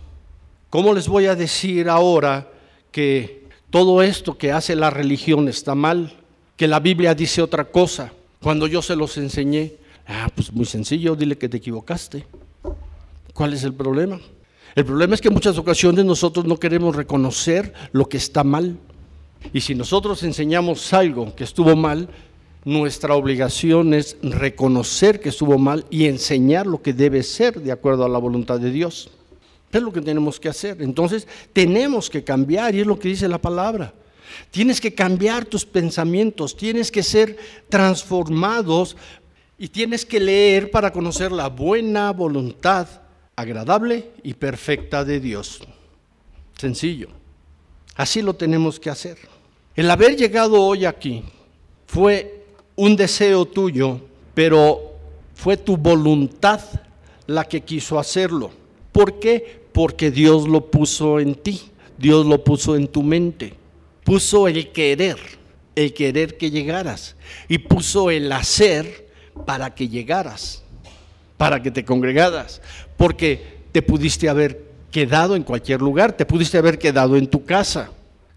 ¿Cómo les voy a decir ahora que todo esto que hace la religión está mal? Que la Biblia dice otra cosa. Cuando yo se los enseñé, ah, pues muy sencillo, dile que te equivocaste. ¿Cuál es el problema? El problema es que en muchas ocasiones nosotros no queremos reconocer lo que está mal. Y si nosotros enseñamos algo que estuvo mal, nuestra obligación es reconocer que estuvo mal y enseñar lo que debe ser de acuerdo a la voluntad de Dios. Es lo que tenemos que hacer. Entonces, tenemos que cambiar y es lo que dice la palabra. Tienes que cambiar tus pensamientos, tienes que ser transformados y tienes que leer para conocer la buena voluntad agradable y perfecta de Dios. Sencillo. Así lo tenemos que hacer. El haber llegado hoy aquí fue un deseo tuyo, pero fue tu voluntad la que quiso hacerlo. ¿Por qué? Porque Dios lo puso en ti, Dios lo puso en tu mente, puso el querer, el querer que llegaras, y puso el hacer para que llegaras, para que te congregaras, porque te pudiste haber quedado en cualquier lugar, te pudiste haber quedado en tu casa.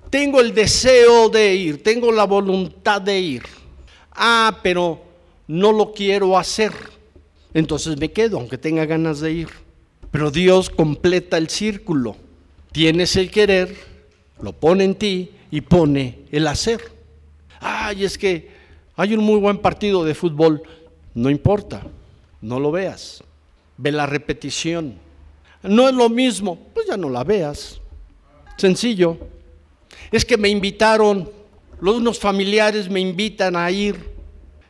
Tengo el deseo de ir, tengo la voluntad de ir. Ah, pero no lo quiero hacer. Entonces me quedo, aunque tenga ganas de ir. Pero Dios completa el círculo. Tienes el querer, lo pone en ti y pone el hacer. Ay, es que hay un muy buen partido de fútbol. No importa, no lo veas ve la repetición. No es lo mismo, pues ya no la veas. Sencillo. Es que me invitaron, los unos familiares me invitan a ir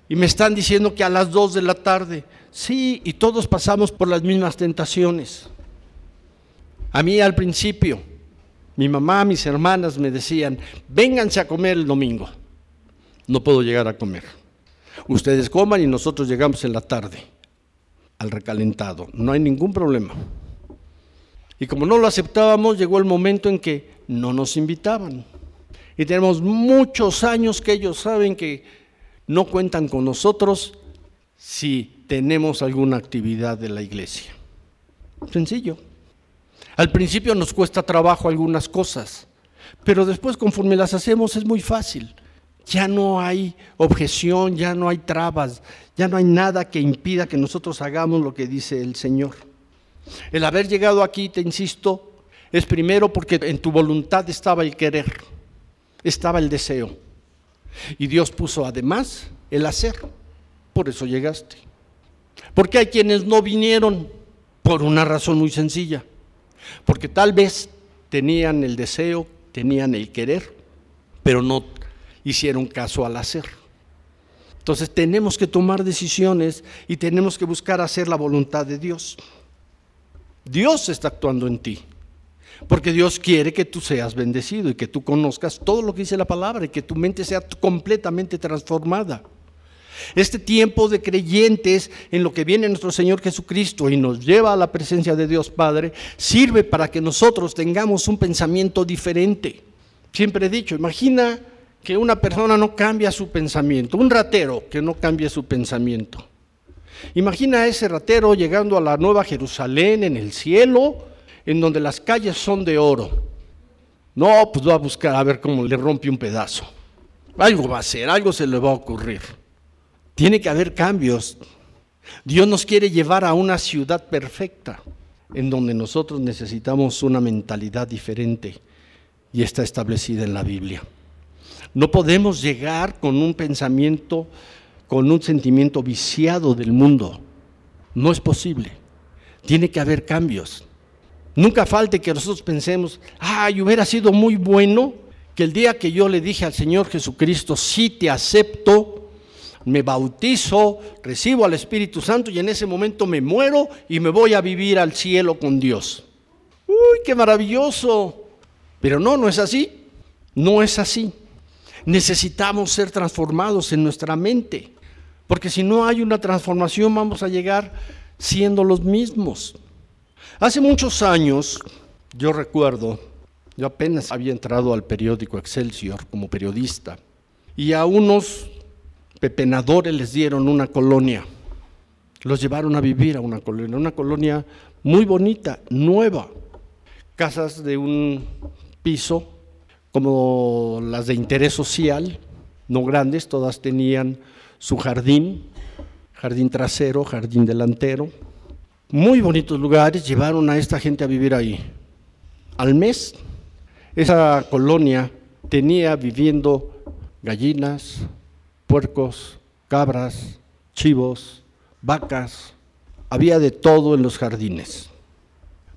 y me están diciendo que a las dos de la tarde. Sí, y todos pasamos por las mismas tentaciones. A mí al principio, mi mamá, mis hermanas me decían, vénganse a comer el domingo. No puedo llegar a comer. Ustedes coman y nosotros llegamos en la tarde al recalentado. No hay ningún problema. Y como no lo aceptábamos, llegó el momento en que no nos invitaban. Y tenemos muchos años que ellos saben que no cuentan con nosotros si tenemos alguna actividad de la iglesia. Sencillo. Al principio nos cuesta trabajo algunas cosas, pero después conforme las hacemos es muy fácil. Ya no hay objeción, ya no hay trabas, ya no hay nada que impida que nosotros hagamos lo que dice el Señor. El haber llegado aquí, te insisto, es primero porque en tu voluntad estaba el querer, estaba el deseo. Y Dios puso además el hacer. Por eso llegaste. Porque hay quienes no vinieron por una razón muy sencilla. Porque tal vez tenían el deseo, tenían el querer, pero no hicieron caso al hacer. Entonces tenemos que tomar decisiones y tenemos que buscar hacer la voluntad de Dios. Dios está actuando en ti. Porque Dios quiere que tú seas bendecido y que tú conozcas todo lo que dice la palabra y que tu mente sea completamente transformada. Este tiempo de creyentes en lo que viene nuestro Señor Jesucristo y nos lleva a la presencia de Dios Padre, sirve para que nosotros tengamos un pensamiento diferente. Siempre he dicho, imagina que una persona no cambia su pensamiento, un ratero que no cambie su pensamiento. Imagina a ese ratero llegando a la nueva Jerusalén en el cielo, en donde las calles son de oro. No, pues va a buscar a ver cómo le rompe un pedazo. Algo va a hacer, algo se le va a ocurrir. Tiene que haber cambios. Dios nos quiere llevar a una ciudad perfecta, en donde nosotros necesitamos una mentalidad diferente y está establecida en la Biblia. No podemos llegar con un pensamiento, con un sentimiento viciado del mundo. No es posible. Tiene que haber cambios. Nunca falte que nosotros pensemos, ay, hubiera sido muy bueno que el día que yo le dije al Señor Jesucristo, sí te acepto, me bautizo, recibo al Espíritu Santo y en ese momento me muero y me voy a vivir al cielo con Dios. Uy, qué maravilloso. Pero no, no es así. No es así. Necesitamos ser transformados en nuestra mente, porque si no hay una transformación vamos a llegar siendo los mismos. Hace muchos años, yo recuerdo, yo apenas había entrado al periódico Excelsior como periodista, y a unos pepenadores les dieron una colonia, los llevaron a vivir a una colonia, una colonia muy bonita, nueva, casas de un piso como las de interés social, no grandes, todas tenían su jardín, jardín trasero, jardín delantero. Muy bonitos lugares, llevaron a esta gente a vivir ahí. Al mes, esa colonia tenía viviendo gallinas, puercos, cabras, chivos, vacas, había de todo en los jardines.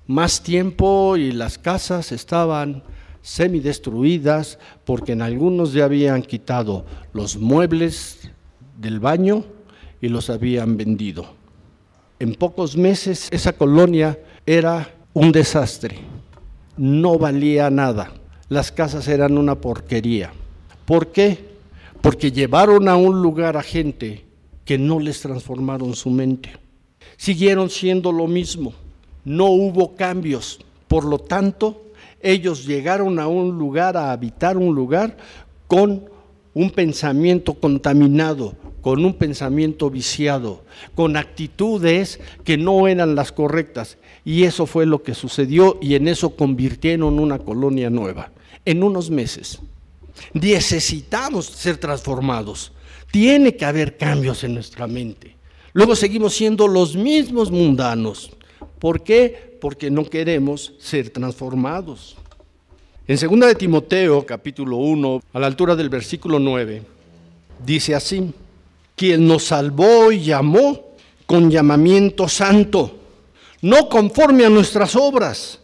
Más tiempo y las casas estaban semidestruidas porque en algunos ya habían quitado los muebles del baño y los habían vendido. En pocos meses esa colonia era un desastre, no valía nada, las casas eran una porquería. ¿Por qué? Porque llevaron a un lugar a gente que no les transformaron su mente. Siguieron siendo lo mismo, no hubo cambios, por lo tanto ellos llegaron a un lugar, a habitar un lugar con un pensamiento contaminado, con un pensamiento viciado, con actitudes que no eran las correctas. Y eso fue lo que sucedió y en eso convirtieron una colonia nueva, en unos meses. Necesitamos ser transformados. Tiene que haber cambios en nuestra mente. Luego seguimos siendo los mismos mundanos. ¿Por qué? porque no queremos ser transformados. En 2 de Timoteo, capítulo 1, a la altura del versículo 9, dice así, quien nos salvó y llamó con llamamiento santo, no conforme a nuestras obras,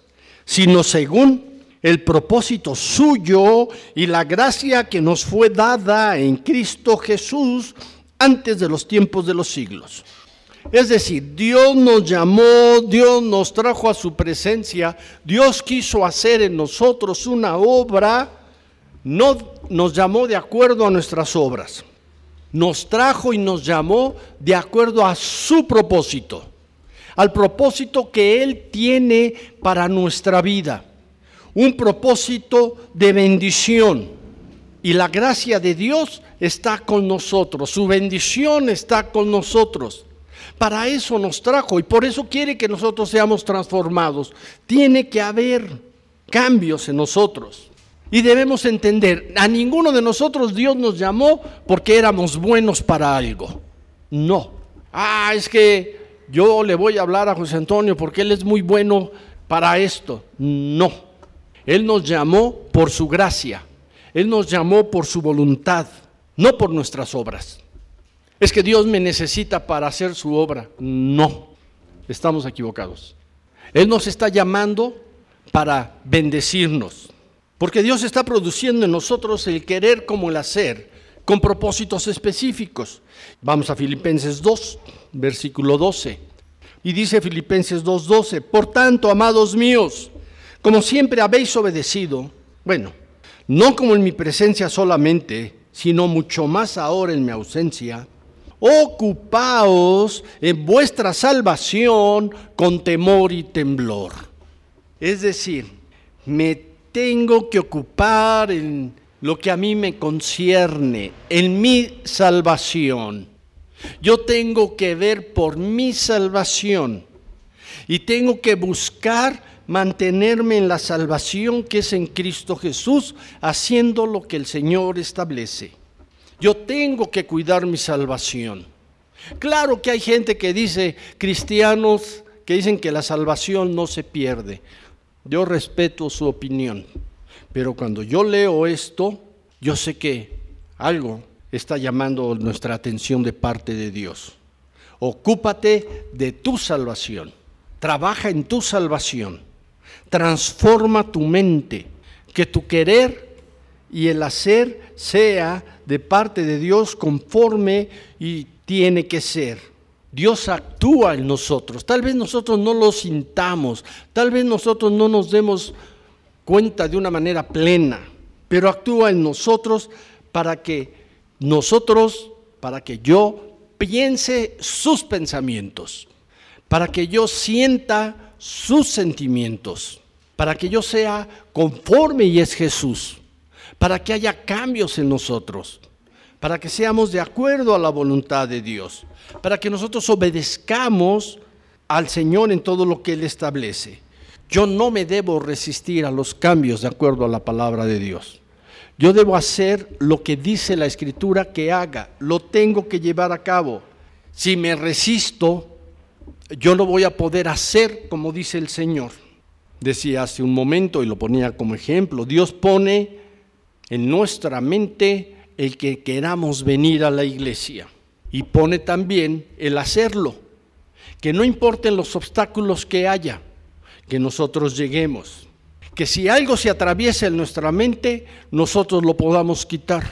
sino según el propósito suyo y la gracia que nos fue dada en Cristo Jesús antes de los tiempos de los siglos Es decir, Dios nos llamó, Dios nos trajo a su presencia, Dios quiso hacer en nosotros una obra, no nos llamó de acuerdo a nuestras obras, nos trajo y nos llamó de acuerdo a su propósito, al propósito que Él tiene para nuestra vida, un propósito de bendición. Y la gracia de Dios está con nosotros, su bendición está con nosotros. Para eso nos trajo y por eso quiere que nosotros seamos transformados. Tiene que haber cambios en nosotros. Y debemos entender, a ninguno de nosotros Dios nos llamó porque éramos buenos para algo. No. Ah, es que yo le voy a hablar a José Antonio porque él es muy bueno para esto. No. Él nos llamó por su gracia. Él nos llamó por su voluntad, no por nuestras obras. Es que Dios me necesita para hacer su obra. No, estamos equivocados. Él nos está llamando para bendecirnos, porque Dios está produciendo en nosotros el querer como el hacer, con propósitos específicos. Vamos a Filipenses 2, versículo 12. Y dice Filipenses 2:12, por tanto, amados míos, como siempre habéis obedecido, bueno, no como en mi presencia solamente, sino mucho más ahora en mi ausencia, ocupaos en vuestra salvación con temor y temblor. Es decir, me tengo que ocupar en lo que a mí me concierne, en mi salvación. Yo tengo que ver por mi salvación y tengo que buscar mantenerme en la salvación que es en Cristo Jesús, haciendo lo que el Señor establece. Yo tengo que cuidar mi salvación. Claro que hay gente que dice, cristianos que dicen que la salvación no se pierde. Yo respeto su opinión, pero cuando yo leo esto, yo sé que algo está llamando nuestra atención de parte de Dios. Ocúpate de tu salvación, trabaja en tu salvación transforma tu mente, que tu querer y el hacer sea de parte de Dios conforme y tiene que ser. Dios actúa en nosotros. Tal vez nosotros no lo sintamos, tal vez nosotros no nos demos cuenta de una manera plena, pero actúa en nosotros para que nosotros, para que yo piense sus pensamientos, para que yo sienta sus sentimientos para que yo sea conforme y es Jesús, para que haya cambios en nosotros, para que seamos de acuerdo a la voluntad de Dios, para que nosotros obedezcamos al Señor en todo lo que Él establece. Yo no me debo resistir a los cambios de acuerdo a la palabra de Dios. Yo debo hacer lo que dice la Escritura que haga, lo tengo que llevar a cabo. Si me resisto, yo no voy a poder hacer como dice el Señor decía hace un momento y lo ponía como ejemplo, Dios pone en nuestra mente el que queramos venir a la iglesia y pone también el hacerlo, que no importen los obstáculos que haya, que nosotros lleguemos, que si algo se atraviesa en nuestra mente, nosotros lo podamos quitar,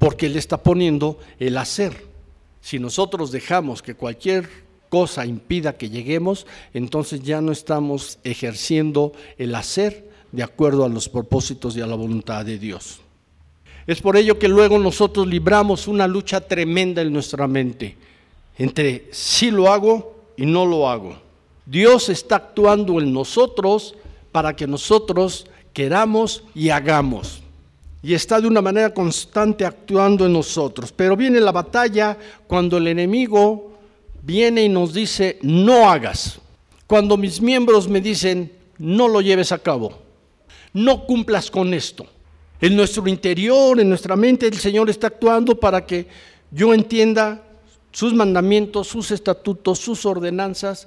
porque Él está poniendo el hacer. Si nosotros dejamos que cualquier cosa impida que lleguemos, entonces ya no estamos ejerciendo el hacer de acuerdo a los propósitos y a la voluntad de Dios. Es por ello que luego nosotros libramos una lucha tremenda en nuestra mente entre si lo hago y no lo hago. Dios está actuando en nosotros para que nosotros queramos y hagamos. Y está de una manera constante actuando en nosotros. Pero viene la batalla cuando el enemigo viene y nos dice, no hagas. Cuando mis miembros me dicen, no lo lleves a cabo, no cumplas con esto. En nuestro interior, en nuestra mente, el Señor está actuando para que yo entienda sus mandamientos, sus estatutos, sus ordenanzas,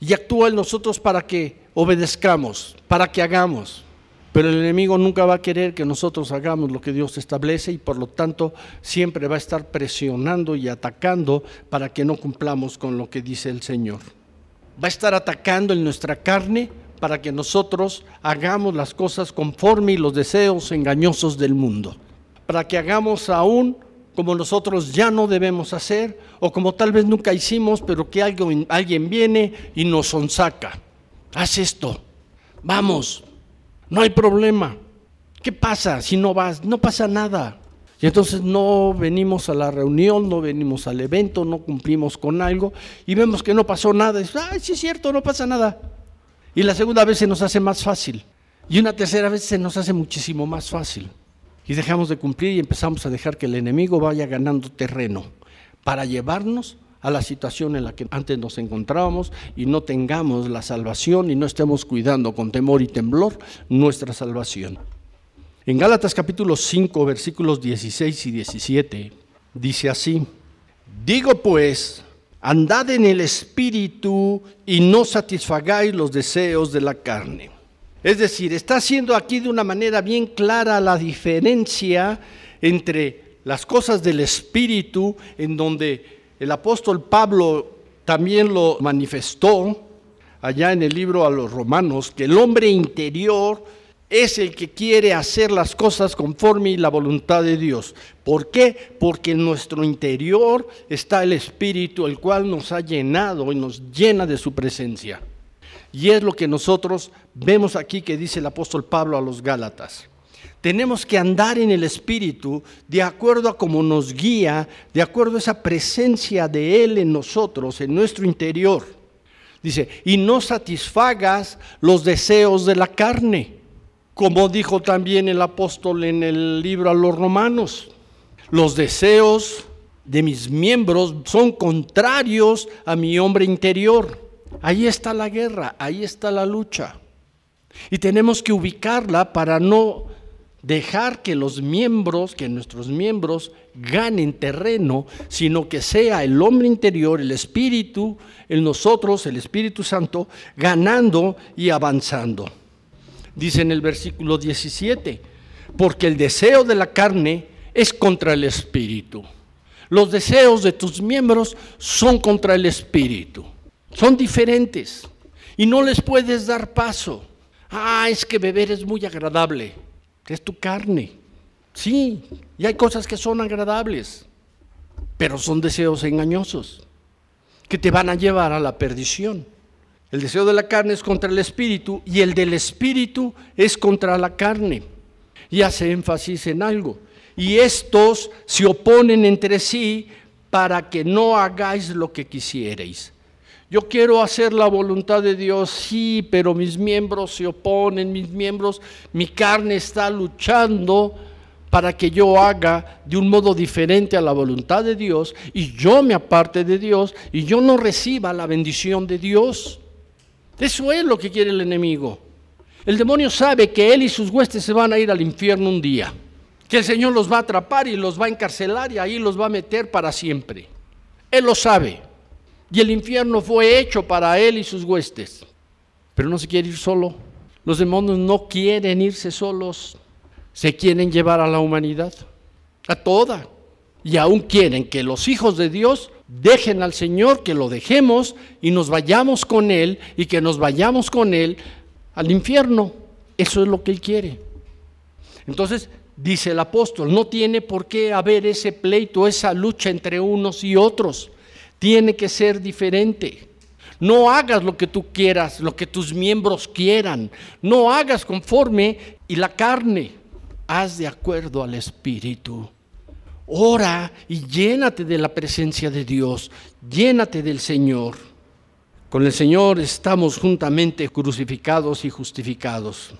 y actúa en nosotros para que obedezcamos, para que hagamos. Pero el enemigo nunca va a querer que nosotros hagamos lo que Dios establece y por lo tanto siempre va a estar presionando y atacando para que no cumplamos con lo que dice el Señor. Va a estar atacando en nuestra carne para que nosotros hagamos las cosas conforme los deseos engañosos del mundo. Para que hagamos aún como nosotros ya no debemos hacer, o como tal vez nunca hicimos, pero que alguien, viene y nos sonsaca. Haz esto, vamos, no hay problema. ¿Qué pasa si no vas? No pasa nada. Y entonces no venimos a la reunión, no venimos al evento, no cumplimos con algo y vemos que no pasó nada. Y sí es cierto, no pasa nada. Y la segunda vez se nos hace más fácil. Y una tercera vez se nos hace muchísimo más fácil. Y dejamos de cumplir y empezamos a dejar que el enemigo vaya ganando terreno para llevarnos a la situación en la que antes nos encontrábamos y no tengamos la salvación y no estemos cuidando con temor y temblor nuestra salvación. En Gálatas capítulo 5 versículos 16 y 17 dice así, digo pues, andad en el espíritu y no satisfagáis los deseos de la carne. Es decir, está haciendo aquí de una manera bien clara la diferencia entre las cosas del espíritu en donde el apóstol Pablo también lo manifestó allá en el libro a los romanos, que el hombre interior es el que quiere hacer las cosas conforme la voluntad de Dios. ¿Por qué? Porque en nuestro interior está el Espíritu, el cual nos ha llenado y nos llena de su presencia. Y es lo que nosotros vemos aquí que dice el apóstol Pablo a los Gálatas. Tenemos que andar en el Espíritu de acuerdo a cómo nos guía, de acuerdo a esa presencia de Él en nosotros, en nuestro interior. Dice, y no satisfagas los deseos de la carne, como dijo también el apóstol en el libro a los romanos. Los deseos de mis miembros son contrarios a mi hombre interior. Ahí está la guerra, ahí está la lucha. Y tenemos que ubicarla para no dejar que los miembros, que nuestros miembros ganen terreno, sino que sea el hombre interior, el espíritu, en nosotros, el Espíritu Santo, ganando y avanzando. Dice en el versículo 17, porque el deseo de la carne es contra el espíritu. Los deseos de tus miembros son contra el espíritu. Son diferentes y no les puedes dar paso. Ah, es que beber es muy agradable es tu carne. Sí, y hay cosas que son agradables, pero son deseos engañosos que te van a llevar a la perdición. El deseo de la carne es contra el espíritu y el del espíritu es contra la carne. Y hace énfasis en algo. Y estos se oponen entre sí para que no hagáis lo que quisierais. Yo quiero hacer la voluntad de Dios, sí, pero mis miembros se oponen, mis miembros, mi carne está luchando para que yo haga de un modo diferente a la voluntad de Dios y yo me aparte de Dios y yo no reciba la bendición de Dios. Eso es lo que quiere el enemigo. El demonio sabe que él y sus huestes se van a ir al infierno un día, que el Señor los va a atrapar y los va a encarcelar y ahí los va a meter para siempre. Él lo sabe. Y el infierno fue hecho para él y sus huestes. Pero no se quiere ir solo. Los demonios no quieren irse solos. Se quieren llevar a la humanidad. A toda. Y aún quieren que los hijos de Dios dejen al Señor, que lo dejemos y nos vayamos con Él y que nos vayamos con Él al infierno. Eso es lo que Él quiere. Entonces, dice el apóstol, no tiene por qué haber ese pleito, esa lucha entre unos y otros tiene que ser diferente. No hagas lo que tú quieras, lo que tus miembros quieran. No hagas conforme y la carne. Haz de acuerdo al Espíritu. Ora y llénate de la presencia de Dios. Llénate del Señor. Con el Señor estamos juntamente crucificados y justificados.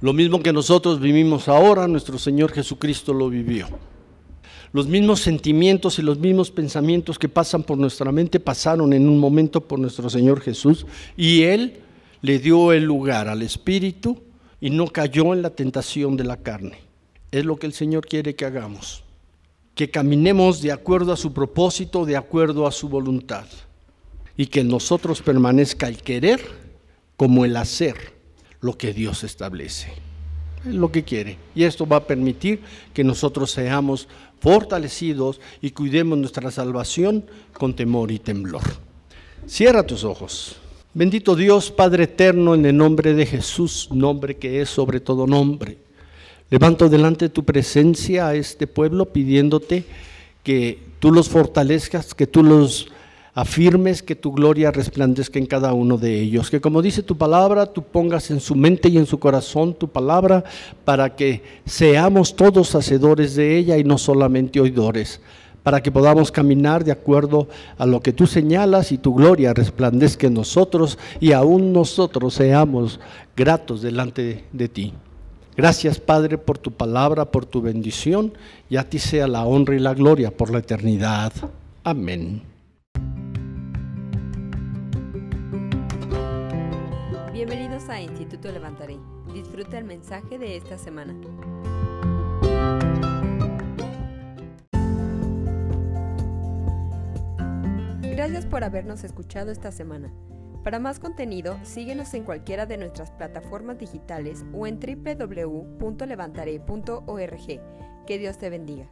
Lo mismo que nosotros vivimos ahora, nuestro Señor Jesucristo lo vivió. Los mismos sentimientos y los mismos pensamientos que pasan por nuestra mente pasaron en un momento por nuestro Señor Jesús y Él le dio el lugar al Espíritu y no cayó en la tentación de la carne. Es lo que el Señor quiere que hagamos, que caminemos de acuerdo a su propósito, de acuerdo a su voluntad y que en nosotros permanezca el querer como el hacer lo que Dios establece. Es lo que quiere. Y esto va a permitir que nosotros seamos fortalecidos y cuidemos nuestra salvación con temor y temblor. Cierra tus ojos. Bendito Dios, Padre eterno, en el nombre de Jesús, nombre que es sobre todo nombre. Levanto delante de tu presencia a este pueblo pidiéndote que tú los fortalezcas, que tú los afirmes, que tu gloria resplandezca en cada uno de ellos. Que como dice tu palabra, tú pongas en su mente y en su corazón tu palabra para que seamos todos hacedores de ella y no solamente oidores para que podamos caminar de acuerdo a lo que tú señalas y tu gloria resplandezca en nosotros y aún nosotros seamos gratos delante de ti. Gracias Padre por tu palabra, por tu bendición, y a ti sea la honra y la gloria por la eternidad. Amén. Bienvenidos a Instituto Levantaré. Disfruta el mensaje de esta semana. Gracias por habernos escuchado esta semana. Para más contenido, síguenos en cualquiera de nuestras plataformas digitales o en www.levantaré.org. Que Dios te bendiga.